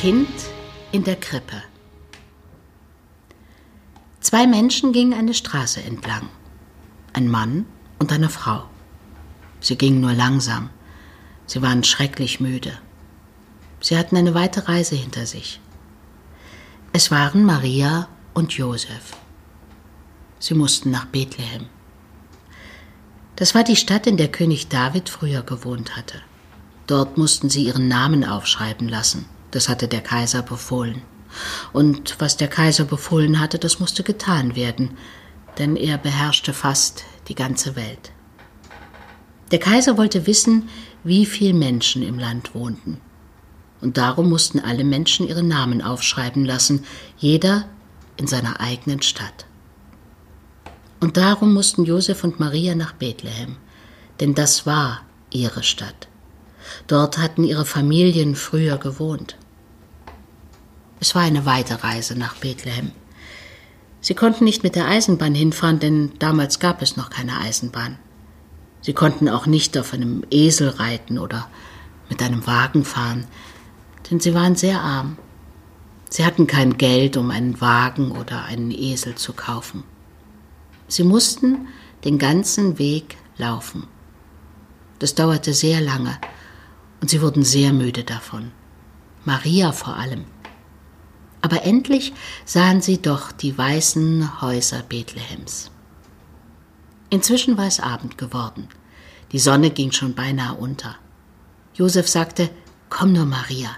Kind in der Krippe. Zwei Menschen gingen eine Straße entlang. Ein Mann und eine Frau. Sie gingen nur langsam. Sie waren schrecklich müde. Sie hatten eine weite Reise hinter sich. Es waren Maria und Josef. Sie mussten nach Bethlehem. Das war die Stadt, in der König David früher gewohnt hatte. Dort mussten sie ihren Namen aufschreiben lassen. Das hatte der Kaiser befohlen. Und was der Kaiser befohlen hatte, das musste getan werden, denn er beherrschte fast die ganze Welt. Der Kaiser wollte wissen, wie viele Menschen im Land wohnten. Und darum mussten alle Menschen ihre Namen aufschreiben lassen, jeder in seiner eigenen Stadt. Und darum mussten Josef und Maria nach Bethlehem, denn das war ihre Stadt. Dort hatten ihre Familien früher gewohnt. Es war eine weite Reise nach Bethlehem. Sie konnten nicht mit der Eisenbahn hinfahren, denn damals gab es noch keine Eisenbahn. Sie konnten auch nicht auf einem Esel reiten oder mit einem Wagen fahren, denn sie waren sehr arm. Sie hatten kein Geld, um einen Wagen oder einen Esel zu kaufen. Sie mussten den ganzen Weg laufen. Das dauerte sehr lange und sie wurden sehr müde davon. Maria vor allem. Aber endlich sahen sie doch die weißen Häuser Bethlehems. Inzwischen war es Abend geworden. Die Sonne ging schon beinahe unter. Josef sagte, Komm nur, Maria.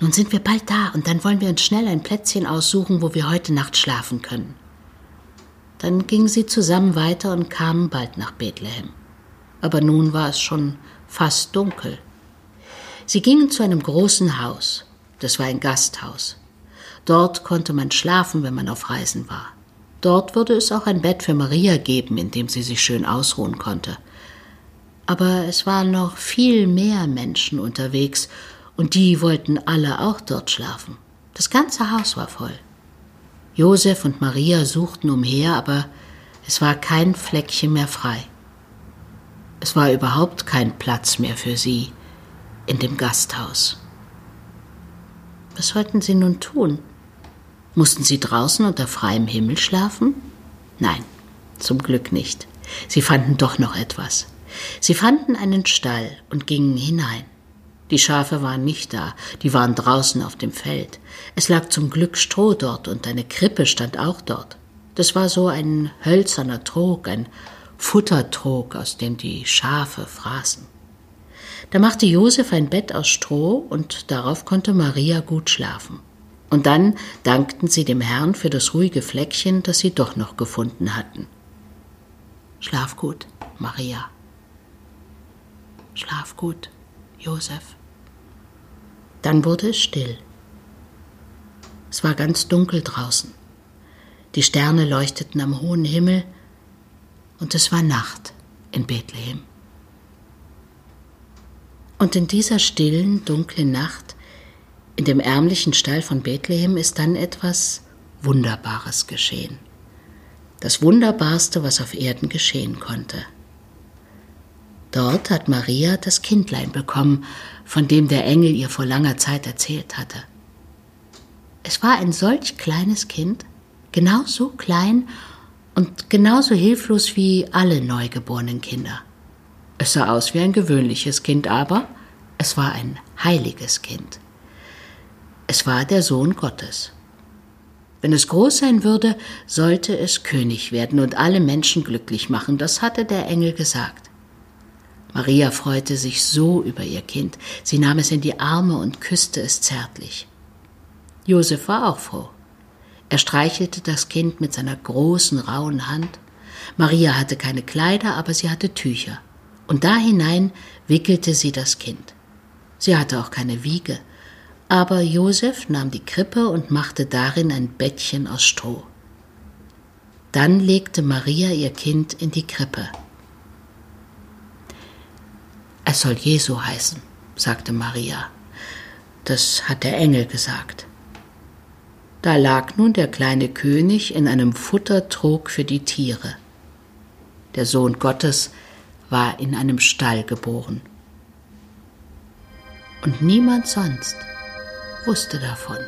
Nun sind wir bald da und dann wollen wir uns schnell ein Plätzchen aussuchen, wo wir heute Nacht schlafen können. Dann gingen sie zusammen weiter und kamen bald nach Bethlehem. Aber nun war es schon fast dunkel. Sie gingen zu einem großen Haus. Das war ein Gasthaus. Dort konnte man schlafen, wenn man auf Reisen war. Dort würde es auch ein Bett für Maria geben, in dem sie sich schön ausruhen konnte. Aber es waren noch viel mehr Menschen unterwegs, und die wollten alle auch dort schlafen. Das ganze Haus war voll. Josef und Maria suchten umher, aber es war kein Fleckchen mehr frei. Es war überhaupt kein Platz mehr für sie in dem Gasthaus. Was sollten sie nun tun? Mussten sie draußen unter freiem Himmel schlafen? Nein, zum Glück nicht. Sie fanden doch noch etwas. Sie fanden einen Stall und gingen hinein. Die Schafe waren nicht da, die waren draußen auf dem Feld. Es lag zum Glück Stroh dort und eine Krippe stand auch dort. Das war so ein hölzerner Trog, ein Futtertrog, aus dem die Schafe fraßen. Da machte Josef ein Bett aus Stroh und darauf konnte Maria gut schlafen. Und dann dankten sie dem Herrn für das ruhige Fleckchen, das sie doch noch gefunden hatten. Schlaf gut, Maria. Schlaf gut, Josef. Dann wurde es still. Es war ganz dunkel draußen. Die Sterne leuchteten am hohen Himmel und es war Nacht in Bethlehem. Und in dieser stillen, dunklen Nacht in dem ärmlichen Stall von Bethlehem ist dann etwas Wunderbares geschehen. Das Wunderbarste, was auf Erden geschehen konnte. Dort hat Maria das Kindlein bekommen, von dem der Engel ihr vor langer Zeit erzählt hatte. Es war ein solch kleines Kind, genauso klein und genauso hilflos wie alle neugeborenen Kinder. Es sah aus wie ein gewöhnliches Kind, aber es war ein heiliges Kind. Es war der Sohn Gottes. Wenn es groß sein würde, sollte es König werden und alle Menschen glücklich machen, das hatte der Engel gesagt. Maria freute sich so über ihr Kind, sie nahm es in die Arme und küsste es zärtlich. Josef war auch froh. Er streichelte das Kind mit seiner großen, rauen Hand. Maria hatte keine Kleider, aber sie hatte Tücher. Und da hinein wickelte sie das Kind. Sie hatte auch keine Wiege, aber Josef nahm die Krippe und machte darin ein Bettchen aus Stroh. Dann legte Maria ihr Kind in die Krippe. Es soll Jesu heißen, sagte Maria. Das hat der Engel gesagt. Da lag nun der kleine König in einem Futtertrog für die Tiere. Der Sohn Gottes war in einem Stall geboren. Und niemand sonst wusste davon.